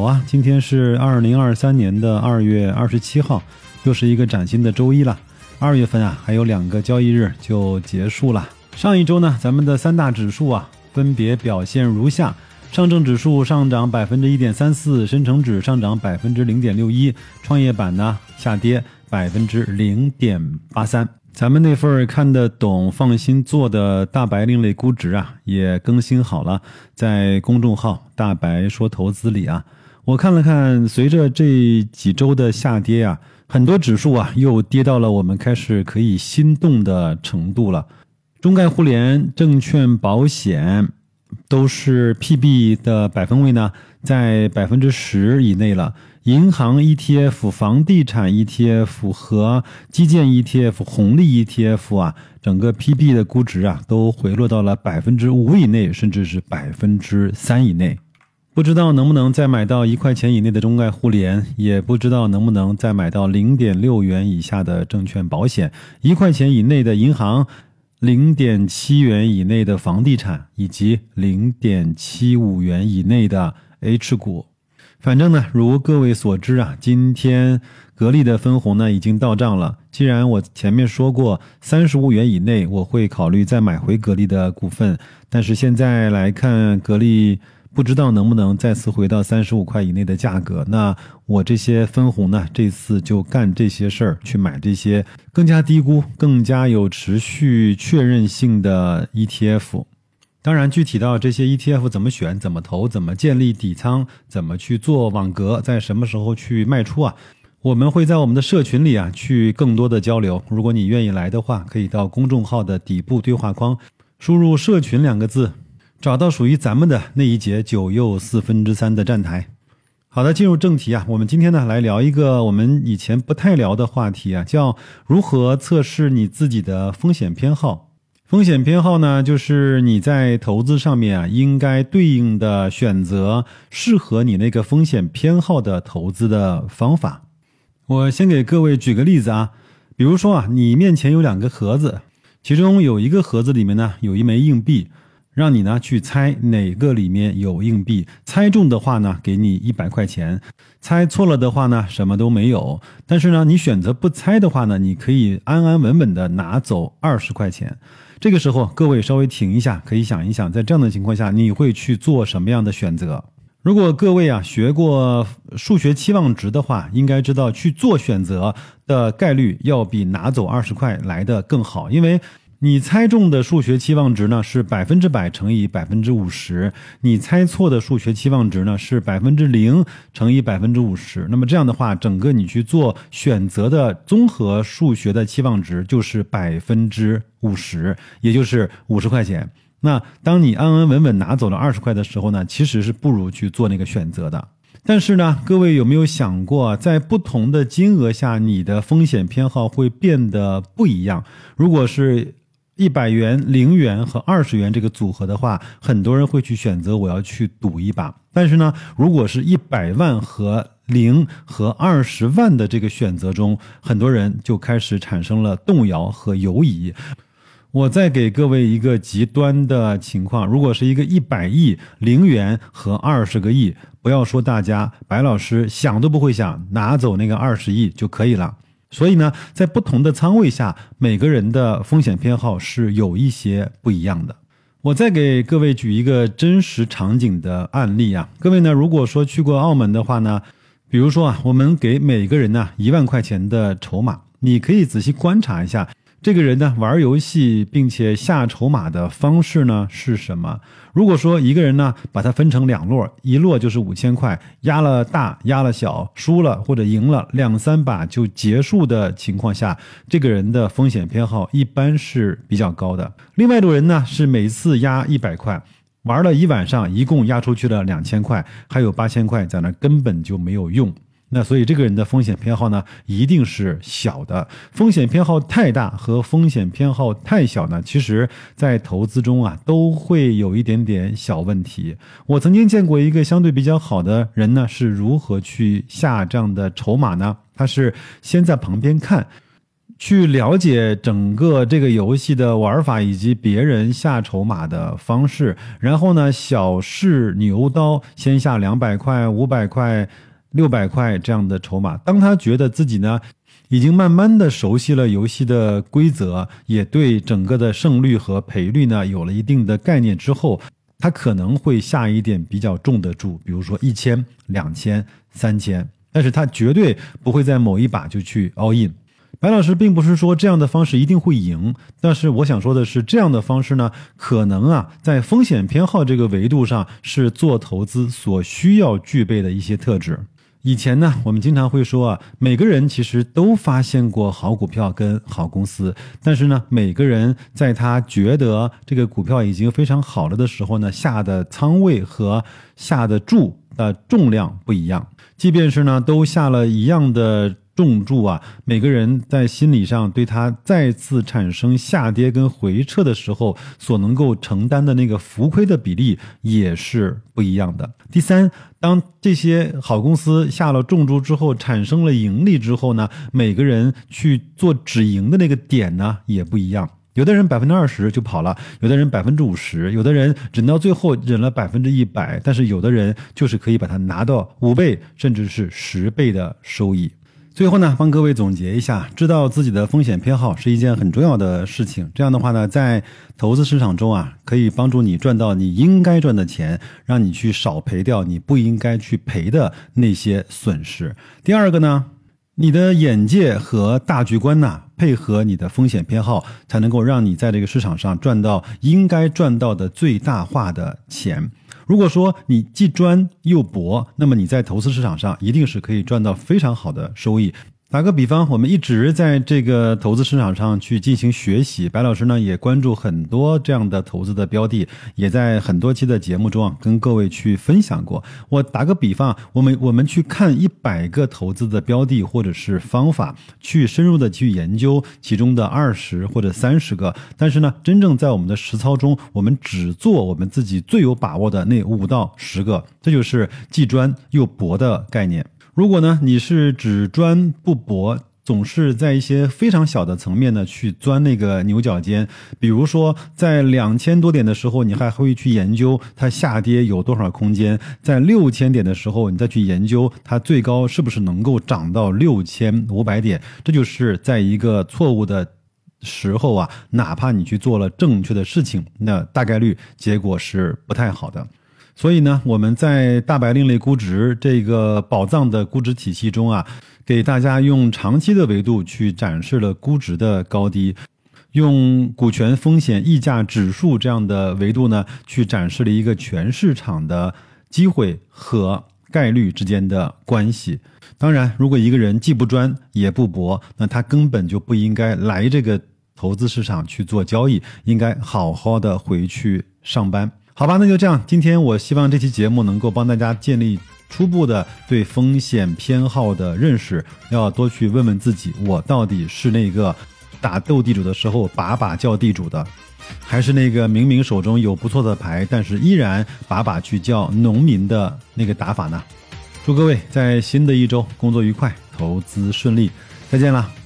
好啊！今天是二零二三年的二月二十七号，又是一个崭新的周一了。二月份啊，还有两个交易日就结束了。上一周呢，咱们的三大指数啊，分别表现如下：上证指数上涨百分之一点三四，深成指上涨百分之零点六一，创业板呢下跌百分之零点八三。咱们那份看得懂、放心做的大白另类估值啊，也更新好了，在公众号“大白说投资”里啊，我看了看，随着这几周的下跌啊，很多指数啊又跌到了我们开始可以心动的程度了。中概互联、证券、保险都是 PB 的百分位呢，在百分之十以内了。银行 ETF、房地产 ETF 和基建 ETF、红利 ETF 啊，整个 PB 的估值啊，都回落到了百分之五以内，甚至是百分之三以内。不知道能不能再买到一块钱以内的中概互联，也不知道能不能再买到零点六元以下的证券保险，一块钱以内的银行，零点七元以内的房地产，以及零点七五元以内的 H 股。反正呢，如各位所知啊，今天格力的分红呢已经到账了。既然我前面说过三十五元以内我会考虑再买回格力的股份，但是现在来看，格力不知道能不能再次回到三十五块以内的价格。那我这些分红呢，这次就干这些事儿，去买这些更加低估、更加有持续确认性的 ETF。当然，具体到这些 ETF 怎么选、怎么投、怎么建立底仓、怎么去做网格、在什么时候去卖出啊，我们会在我们的社群里啊去更多的交流。如果你愿意来的话，可以到公众号的底部对话框输入“社群”两个字，找到属于咱们的那一节九又四分之三的站台。好的，进入正题啊，我们今天呢来聊一个我们以前不太聊的话题啊，叫如何测试你自己的风险偏好。风险偏好呢，就是你在投资上面啊，应该对应的选择适合你那个风险偏好的投资的方法。我先给各位举个例子啊，比如说啊，你面前有两个盒子，其中有一个盒子里面呢有一枚硬币。让你呢去猜哪个里面有硬币，猜中的话呢给你一百块钱，猜错了的话呢什么都没有。但是呢你选择不猜的话呢，你可以安安稳稳的拿走二十块钱。这个时候各位稍微停一下，可以想一想，在这样的情况下你会去做什么样的选择？如果各位啊学过数学期望值的话，应该知道去做选择的概率要比拿走二十块来的更好，因为。你猜中的数学期望值呢是百分之百乘以百分之五十，你猜错的数学期望值呢是百分之零乘以百分之五十。那么这样的话，整个你去做选择的综合数学的期望值就是百分之五十，也就是五十块钱。那当你安安稳稳拿走了二十块的时候呢，其实是不如去做那个选择的。但是呢，各位有没有想过，在不同的金额下，你的风险偏好会变得不一样？如果是一百元、零元和二十元这个组合的话，很多人会去选择我要去赌一把。但是呢，如果是一百万和零和二十万的这个选择中，很多人就开始产生了动摇和犹疑。我再给各位一个极端的情况：如果是一个一百亿零元和二十个亿，不要说大家，白老师想都不会想，拿走那个二十亿就可以了。所以呢，在不同的仓位下，每个人的风险偏好是有一些不一样的。我再给各位举一个真实场景的案例啊，各位呢，如果说去过澳门的话呢，比如说啊，我们给每个人呢一万块钱的筹码，你可以仔细观察一下。这个人呢，玩游戏并且下筹码的方式呢是什么？如果说一个人呢，把它分成两摞，一摞就是五千块，压了大，压了小，输了或者赢了两三把就结束的情况下，这个人的风险偏好一般是比较高的。另外一种人呢，是每次压一百块，玩了一晚上，一共压出去了两千块，还有八千块在那根本就没有用。那所以这个人的风险偏好呢，一定是小的。风险偏好太大和风险偏好太小呢，其实在投资中啊，都会有一点点小问题。我曾经见过一个相对比较好的人呢，是如何去下这样的筹码呢？他是先在旁边看。去了解整个这个游戏的玩法以及别人下筹码的方式，然后呢，小试牛刀，先下两百块、五百块、六百块这样的筹码。当他觉得自己呢，已经慢慢的熟悉了游戏的规则，也对整个的胜率和赔率呢有了一定的概念之后，他可能会下一点比较重的注，比如说一千、两千、三千，但是他绝对不会在某一把就去 all in。白老师并不是说这样的方式一定会赢，但是我想说的是，这样的方式呢，可能啊，在风险偏好这个维度上是做投资所需要具备的一些特质。以前呢，我们经常会说啊，每个人其实都发现过好股票跟好公司，但是呢，每个人在他觉得这个股票已经非常好了的时候呢，下的仓位和下的注的重量不一样，即便是呢，都下了一样的。重注啊，每个人在心理上对它再次产生下跌跟回撤的时候，所能够承担的那个浮亏的比例也是不一样的。第三，当这些好公司下了重注之后，产生了盈利之后呢，每个人去做止盈的那个点呢也不一样。有的人百分之二十就跑了，有的人百分之五十，有的人忍到最后忍了百分之一百，但是有的人就是可以把它拿到五倍甚至是十倍的收益。最后呢，帮各位总结一下，知道自己的风险偏好是一件很重要的事情。这样的话呢，在投资市场中啊，可以帮助你赚到你应该赚的钱，让你去少赔掉你不应该去赔的那些损失。第二个呢，你的眼界和大局观呢，配合你的风险偏好，才能够让你在这个市场上赚到应该赚到的最大化的钱。如果说你既专又博，那么你在投资市场上一定是可以赚到非常好的收益。打个比方，我们一直在这个投资市场上去进行学习。白老师呢也关注很多这样的投资的标的，也在很多期的节目中啊跟各位去分享过。我打个比方，我们我们去看一百个投资的标的或者是方法，去深入的去研究其中的二十或者三十个，但是呢，真正在我们的实操中，我们只做我们自己最有把握的那五到十个，这就是既专又博的概念。如果呢，你是只专不博，总是在一些非常小的层面呢去钻那个牛角尖，比如说在两千多点的时候，你还会去研究它下跌有多少空间；在六千点的时候，你再去研究它最高是不是能够涨到六千五百点。这就是在一个错误的时候啊，哪怕你去做了正确的事情，那大概率结果是不太好的。所以呢，我们在大白另类估值这个宝藏的估值体系中啊，给大家用长期的维度去展示了估值的高低，用股权风险溢价指数这样的维度呢，去展示了一个全市场的机会和概率之间的关系。当然，如果一个人既不专也不博，那他根本就不应该来这个投资市场去做交易，应该好好的回去上班。好吧，那就这样。今天我希望这期节目能够帮大家建立初步的对风险偏好的认识，要多去问问自己：我到底是那个打斗地主的时候把把叫地主的，还是那个明明手中有不错的牌，但是依然把把去叫农民的那个打法呢？祝各位在新的一周工作愉快，投资顺利，再见了。